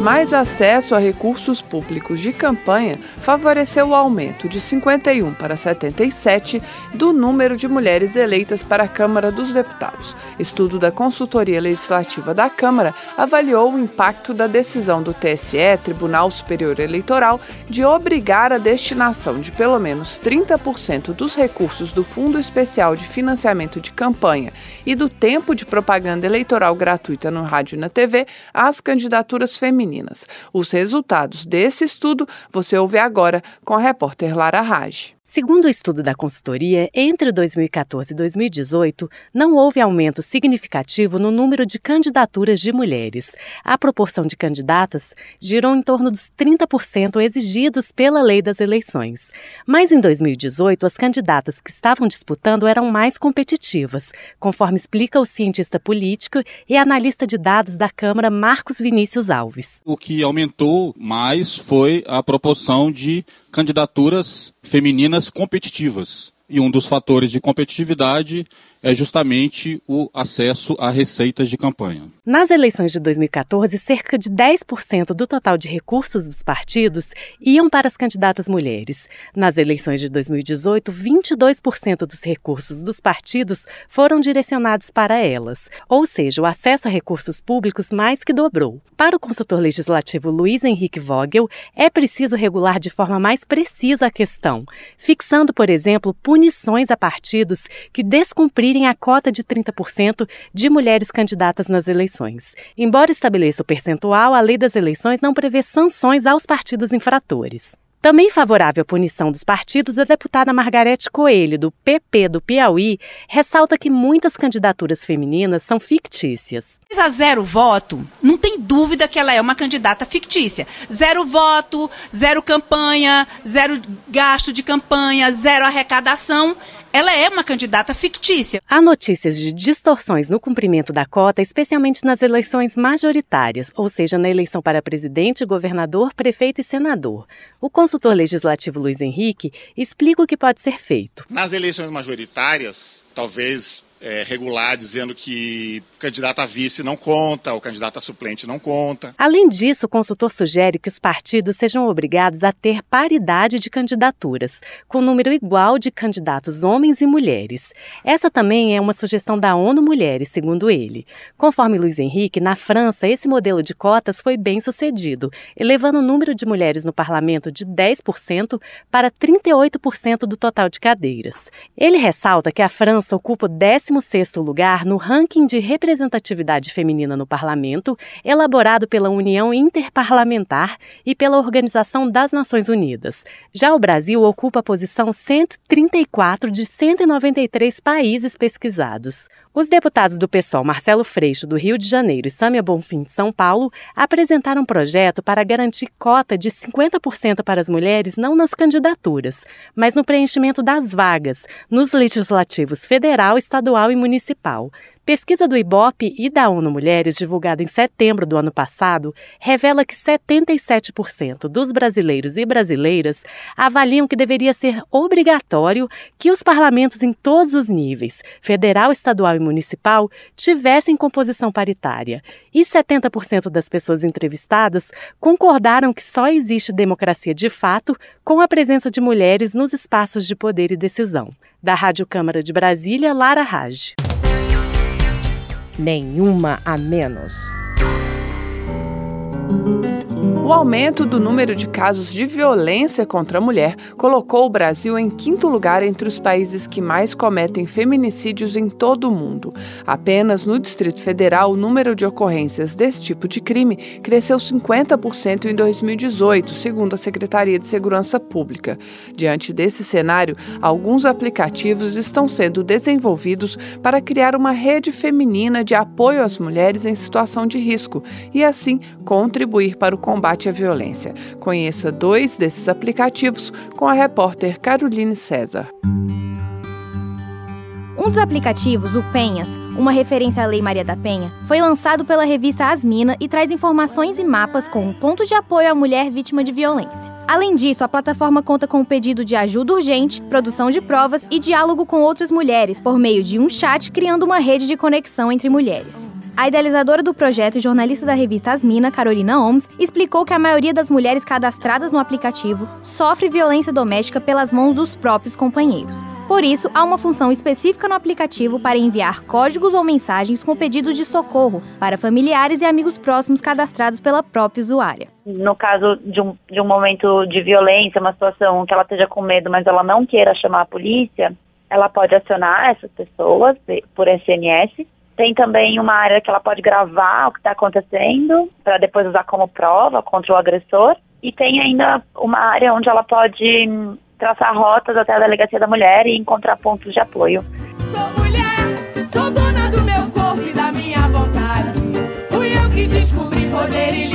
Mais acesso a recursos públicos de campanha favoreceu o aumento de 51 para 77 do número de mulheres eleitas para a Câmara dos Deputados. Estudo da Consultoria Legislativa da Câmara avaliou o impacto da decisão do TSE, Tribunal Superior Eleitoral, de obrigar a destinação de pelo menos 30% dos recursos do Fundo Especial de Financiamento de Campanha e do tempo de propaganda eleitoral gratuita no rádio e na TV às candidaturas femininas Os resultados desse estudo você ouve agora com a repórter Lara Raj. Segundo o estudo da consultoria, entre 2014 e 2018, não houve aumento significativo no número de candidaturas de mulheres. A proporção de candidatas girou em torno dos 30% exigidos pela lei das eleições. Mas em 2018, as candidatas que estavam disputando eram mais competitivas, conforme explica o cientista político e analista de dados da Câmara Marcos Vinícius Alves. O que aumentou mais foi a proporção de candidaturas femininas competitivas. E um dos fatores de competitividade é justamente o acesso a receitas de campanha. Nas eleições de 2014, cerca de 10% do total de recursos dos partidos iam para as candidatas mulheres. Nas eleições de 2018, 22% dos recursos dos partidos foram direcionados para elas, ou seja, o acesso a recursos públicos mais que dobrou. Para o consultor legislativo Luiz Henrique Vogel, é preciso regular de forma mais precisa a questão, fixando, por exemplo, punições a partidos que descumpriram cumprirem a cota de 30% de mulheres candidatas nas eleições. Embora estabeleça o percentual, a lei das eleições não prevê sanções aos partidos infratores. Também favorável à punição dos partidos, a deputada Margarete Coelho, do PP do Piauí, ressalta que muitas candidaturas femininas são fictícias. A zero voto, não tem dúvida que ela é uma candidata fictícia. Zero voto, zero campanha, zero gasto de campanha, zero arrecadação ela é uma candidata fictícia. Há notícias de distorções no cumprimento da cota, especialmente nas eleições majoritárias, ou seja, na eleição para presidente, governador, prefeito e senador. O consultor legislativo Luiz Henrique explica o que pode ser feito. Nas eleições majoritárias, talvez é, regular dizendo que o candidato a vice não conta, o candidato a suplente não conta. Além disso, o consultor sugere que os partidos sejam obrigados a ter paridade de candidaturas, com número igual de candidatos homens e mulheres. Essa também é uma sugestão da ONU Mulheres, segundo ele. Conforme Luiz Henrique, na França, esse modelo de cotas foi bem sucedido, elevando o número de mulheres no parlamento de 10% para 38% do total de cadeiras. Ele ressalta que a França ocupa o 10 16º lugar no ranking de representatividade feminina no parlamento, elaborado pela União Interparlamentar e pela Organização das Nações Unidas. Já o Brasil ocupa a posição 134 de 193 países pesquisados. Os deputados do PSOL Marcelo Freixo, do Rio de Janeiro, e Sâmia Bonfim, de São Paulo, apresentaram um projeto para garantir cota de 50% para as mulheres não nas candidaturas, mas no preenchimento das vagas nos legislativos federal, estadual e municipal. Pesquisa do IBOP e da ONU Mulheres, divulgada em setembro do ano passado, revela que 77% dos brasileiros e brasileiras avaliam que deveria ser obrigatório que os parlamentos em todos os níveis, federal, estadual e municipal, tivessem composição paritária. E 70% das pessoas entrevistadas concordaram que só existe democracia de fato com a presença de mulheres nos espaços de poder e decisão. Da Rádio Câmara de Brasília, Lara Raj nenhuma a menos. O aumento do número de casos de violência contra a mulher colocou o Brasil em quinto lugar entre os países que mais cometem feminicídios em todo o mundo. Apenas no Distrito Federal, o número de ocorrências desse tipo de crime cresceu 50% em 2018, segundo a Secretaria de Segurança Pública. Diante desse cenário, alguns aplicativos estão sendo desenvolvidos para criar uma rede feminina de apoio às mulheres em situação de risco e, assim, contribuir para o combate combate à violência. Conheça dois desses aplicativos com a repórter Caroline César. Um dos aplicativos, o Penhas, uma referência à Lei Maria da Penha, foi lançado pela revista Asmina e traz informações e mapas com pontos de apoio à mulher vítima de violência. Além disso, a plataforma conta com o pedido de ajuda urgente, produção de provas e diálogo com outras mulheres por meio de um chat, criando uma rede de conexão entre mulheres. A idealizadora do projeto e jornalista da revista Asmina, Carolina Holmes, explicou que a maioria das mulheres cadastradas no aplicativo sofre violência doméstica pelas mãos dos próprios companheiros. Por isso, há uma função específica no aplicativo para enviar códigos ou mensagens com pedidos de socorro para familiares e amigos próximos cadastrados pela própria usuária. No caso de um, de um momento de violência, uma situação que ela esteja com medo, mas ela não queira chamar a polícia, ela pode acionar essas pessoas por SMS tem também uma área que ela pode gravar o que está acontecendo para depois usar como prova contra o agressor. E tem ainda uma área onde ela pode hum, traçar rotas até a delegacia da mulher e encontrar pontos de apoio. Sou mulher, sou dona do meu corpo e da minha vontade. Fui eu que descobri poder e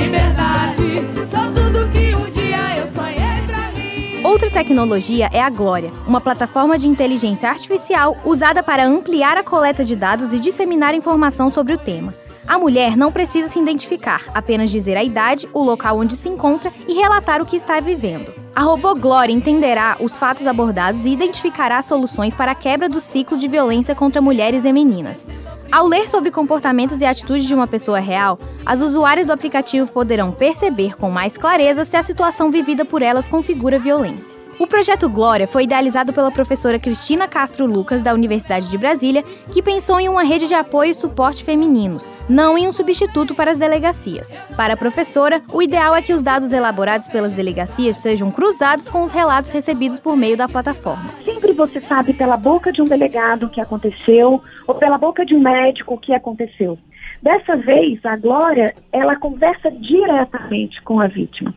Outra tecnologia é a Glória, uma plataforma de inteligência artificial usada para ampliar a coleta de dados e disseminar informação sobre o tema. A mulher não precisa se identificar, apenas dizer a idade, o local onde se encontra e relatar o que está vivendo. A robô Glória entenderá os fatos abordados e identificará soluções para a quebra do ciclo de violência contra mulheres e meninas. Ao ler sobre comportamentos e atitudes de uma pessoa real, as usuárias do aplicativo poderão perceber com mais clareza se a situação vivida por elas configura violência. O projeto Glória foi idealizado pela professora Cristina Castro Lucas, da Universidade de Brasília, que pensou em uma rede de apoio e suporte femininos, não em um substituto para as delegacias. Para a professora, o ideal é que os dados elaborados pelas delegacias sejam cruzados com os relatos recebidos por meio da plataforma. Sempre você sabe pela boca de um delegado o que aconteceu ou pela boca de um médico o que aconteceu. Dessa vez, a Glória, ela conversa diretamente com a vítima.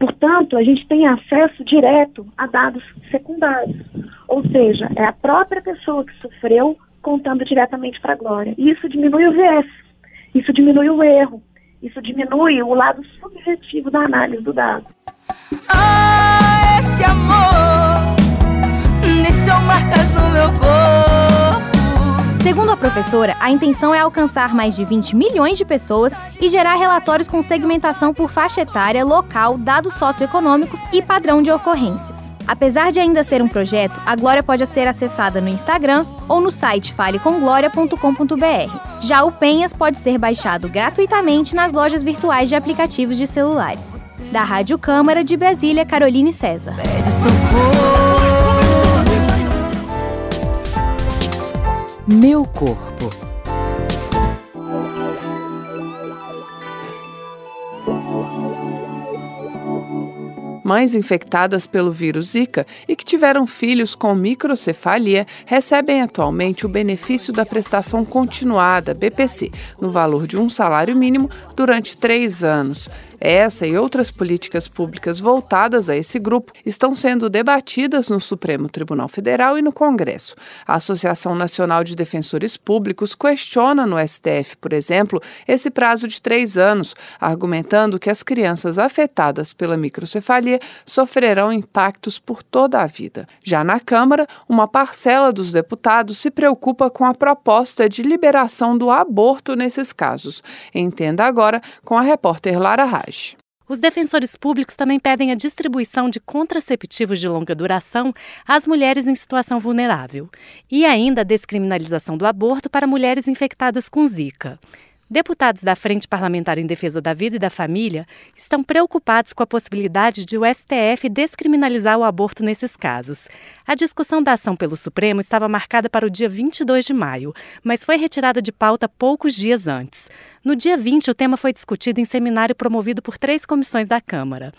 Portanto, a gente tem acesso direto a dados secundários, ou seja, é a própria pessoa que sofreu contando diretamente para a Glória. E isso diminui o viés, isso diminui o erro, isso diminui o lado subjetivo da análise do dado. Ah, esse amor deixou marcas no meu corpo. Segundo a professora, a intenção é alcançar mais de 20 milhões de pessoas e gerar relatórios com segmentação por faixa etária, local, dados socioeconômicos e padrão de ocorrências. Apesar de ainda ser um projeto, a Glória pode ser acessada no Instagram ou no site falecomgloria.com.br. Já o Penhas pode ser baixado gratuitamente nas lojas virtuais de aplicativos de celulares. Da Rádio Câmara de Brasília, Caroline César. Meu corpo. Mães infectadas pelo vírus Zika e que tiveram filhos com microcefalia recebem atualmente o benefício da prestação continuada, BPC, no valor de um salário mínimo durante três anos. Essa e outras políticas públicas voltadas a esse grupo estão sendo debatidas no Supremo Tribunal Federal e no Congresso. A Associação Nacional de Defensores Públicos questiona no STF, por exemplo, esse prazo de três anos, argumentando que as crianças afetadas pela microcefalia sofrerão impactos por toda a vida. Já na Câmara, uma parcela dos deputados se preocupa com a proposta de liberação do aborto nesses casos. Entenda agora com a repórter Lara Os defensores públicos também pedem a distribuição de contraceptivos de longa duração às mulheres em situação vulnerável e ainda a descriminalização do aborto para mulheres infectadas com Zika. Deputados da Frente Parlamentar em Defesa da Vida e da Família estão preocupados com a possibilidade de o STF descriminalizar o aborto nesses casos. A discussão da ação pelo Supremo estava marcada para o dia 22 de maio, mas foi retirada de pauta poucos dias antes. No dia 20, o tema foi discutido em seminário promovido por três comissões da Câmara.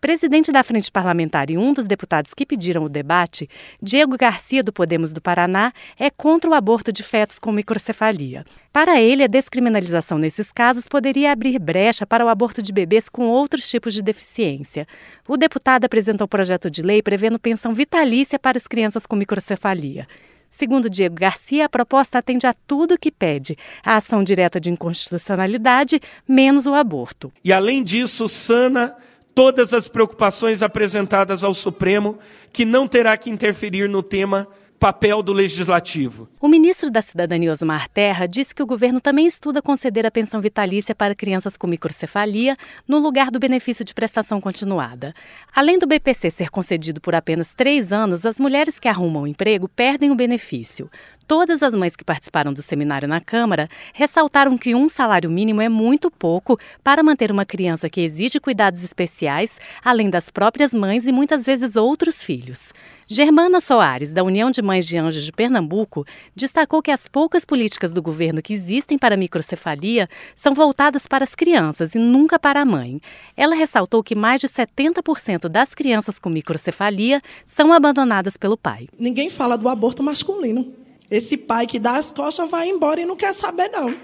Presidente da Frente Parlamentar e um dos deputados que pediram o debate, Diego Garcia, do Podemos do Paraná, é contra o aborto de fetos com microcefalia. Para ele, a descriminalização nesses casos poderia abrir brecha para o aborto de bebês com outros tipos de deficiência. O deputado apresentou o projeto de lei prevendo pensão vitalícia para as crianças com microcefalia. Segundo Diego Garcia, a proposta atende a tudo que pede: a ação direta de inconstitucionalidade, menos o aborto. E, além disso, sana todas as preocupações apresentadas ao Supremo, que não terá que interferir no tema papel do legislativo. O ministro da Cidadania Osmar Terra disse que o governo também estuda conceder a pensão vitalícia para crianças com microcefalia no lugar do benefício de prestação continuada. Além do BPC ser concedido por apenas três anos, as mulheres que arrumam um emprego perdem o benefício. Todas as mães que participaram do seminário na Câmara ressaltaram que um salário mínimo é muito pouco para manter uma criança que exige cuidados especiais, além das próprias mães e muitas vezes outros filhos. Germana Soares, da União de Mães de Anjos de Pernambuco, destacou que as poucas políticas do governo que existem para microcefalia são voltadas para as crianças e nunca para a mãe. Ela ressaltou que mais de 70% das crianças com microcefalia são abandonadas pelo pai. Ninguém fala do aborto masculino. Esse pai que dá as costas vai embora e não quer saber, não.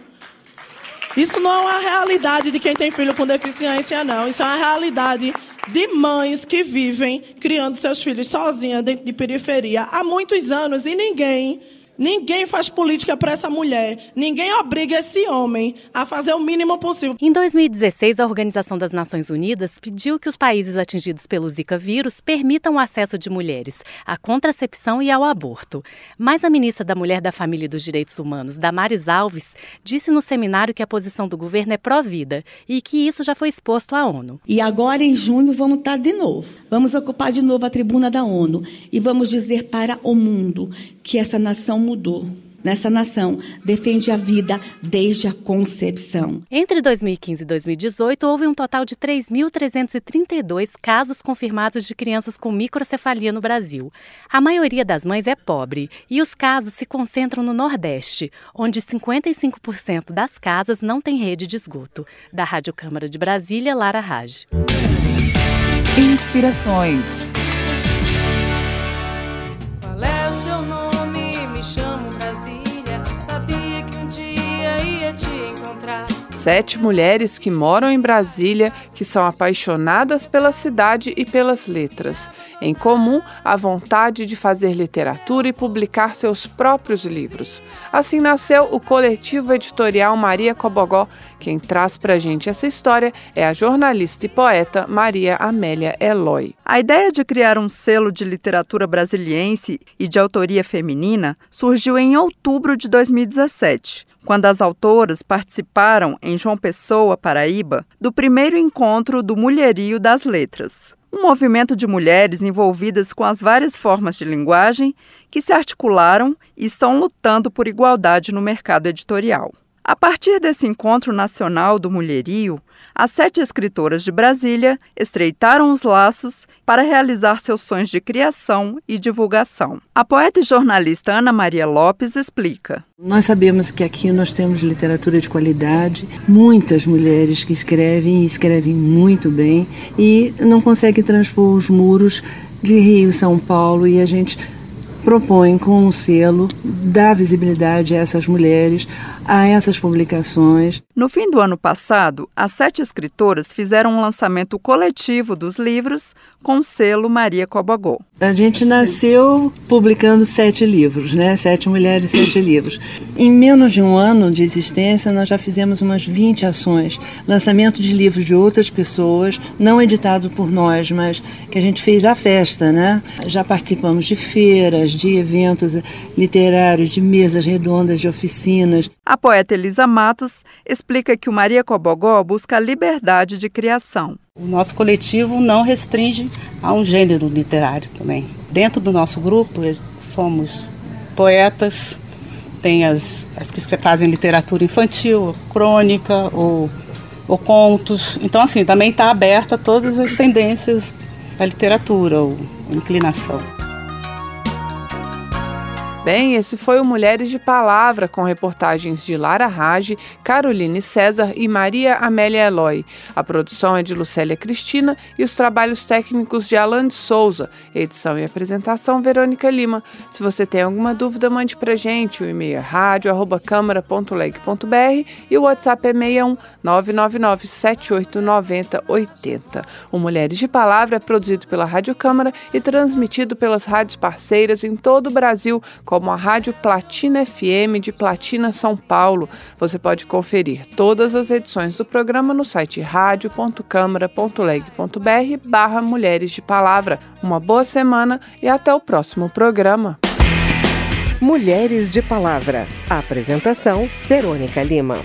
Isso não é uma realidade de quem tem filho com deficiência, não. Isso é uma realidade de mães que vivem criando seus filhos sozinhas dentro de periferia há muitos anos e ninguém Ninguém faz política para essa mulher. Ninguém obriga esse homem a fazer o mínimo possível. Em 2016, a Organização das Nações Unidas pediu que os países atingidos pelo Zika vírus permitam o acesso de mulheres à contracepção e ao aborto. Mas a ministra da Mulher, da Família e dos Direitos Humanos, Damares Alves, disse no seminário que a posição do governo é pró-vida e que isso já foi exposto à ONU. E agora, em junho, vamos estar de novo. Vamos ocupar de novo a tribuna da ONU e vamos dizer para o mundo que essa nação mudou. Nessa nação, defende a vida desde a concepção. Entre 2015 e 2018, houve um total de 3.332 casos confirmados de crianças com microcefalia no Brasil. A maioria das mães é pobre e os casos se concentram no Nordeste, onde 55% das casas não têm rede de esgoto. Da Rádio Câmara de Brasília, Lara Raj. Inspirações. Qual é o seu nome? Sete mulheres que moram em Brasília, que são apaixonadas pela cidade e pelas letras. Em comum, a vontade de fazer literatura e publicar seus próprios livros. Assim nasceu o coletivo editorial Maria Cobogó. Quem traz pra gente essa história é a jornalista e poeta Maria Amélia Eloy. A ideia de criar um selo de literatura brasiliense e de autoria feminina surgiu em outubro de 2017 quando as autoras participaram, em João Pessoa, Paraíba, do primeiro encontro do Mulherio das Letras, um movimento de mulheres envolvidas com as várias formas de linguagem que se articularam e estão lutando por igualdade no mercado editorial. A partir desse encontro nacional do mulherio, as sete escritoras de Brasília estreitaram os laços para realizar seus sonhos de criação e divulgação. A poeta e jornalista Ana Maria Lopes explica. Nós sabemos que aqui nós temos literatura de qualidade, muitas mulheres que escrevem e escrevem muito bem e não conseguem transpor os muros de Rio São Paulo e a gente propõe com um selo dar visibilidade a essas mulheres, a essas publicações. No fim do ano passado, as sete escritoras fizeram um lançamento coletivo dos livros com o selo Maria Cobagô. A gente nasceu publicando sete livros, né? Sete mulheres, sete livros. Em menos de um ano de existência, nós já fizemos umas 20 ações. Lançamento de livros de outras pessoas, não editados por nós, mas que a gente fez a festa, né? Já participamos de feiras, de eventos literários, de mesas redondas, de oficinas. A poeta Elisa Matos explica que o Maria Cobogó busca liberdade de criação. O nosso coletivo não restringe a um gênero literário também. Dentro do nosso grupo somos poetas, tem as, as que fazem literatura infantil, crônica ou, ou contos. Então, assim, também está aberta a todas as tendências da literatura ou inclinação. Bem, esse foi o Mulheres de Palavra, com reportagens de Lara Rage, Caroline César e Maria Amélia Eloy. A produção é de Lucélia Cristina e os trabalhos técnicos de Alan de Souza. Edição e apresentação, Verônica Lima. Se você tem alguma dúvida, mande pra gente. O e-mail é rádio.câmara.leg.br e o WhatsApp é 61 999 7890 80. O Mulheres de Palavra é produzido pela Rádio Câmara e transmitido pelas rádios parceiras em todo o Brasil, como a Rádio Platina FM de Platina, São Paulo. Você pode conferir todas as edições do programa no site radio.câmara.leg.br barra Mulheres de Palavra. Uma boa semana e até o próximo programa. Mulheres de Palavra. Apresentação: Verônica Lima.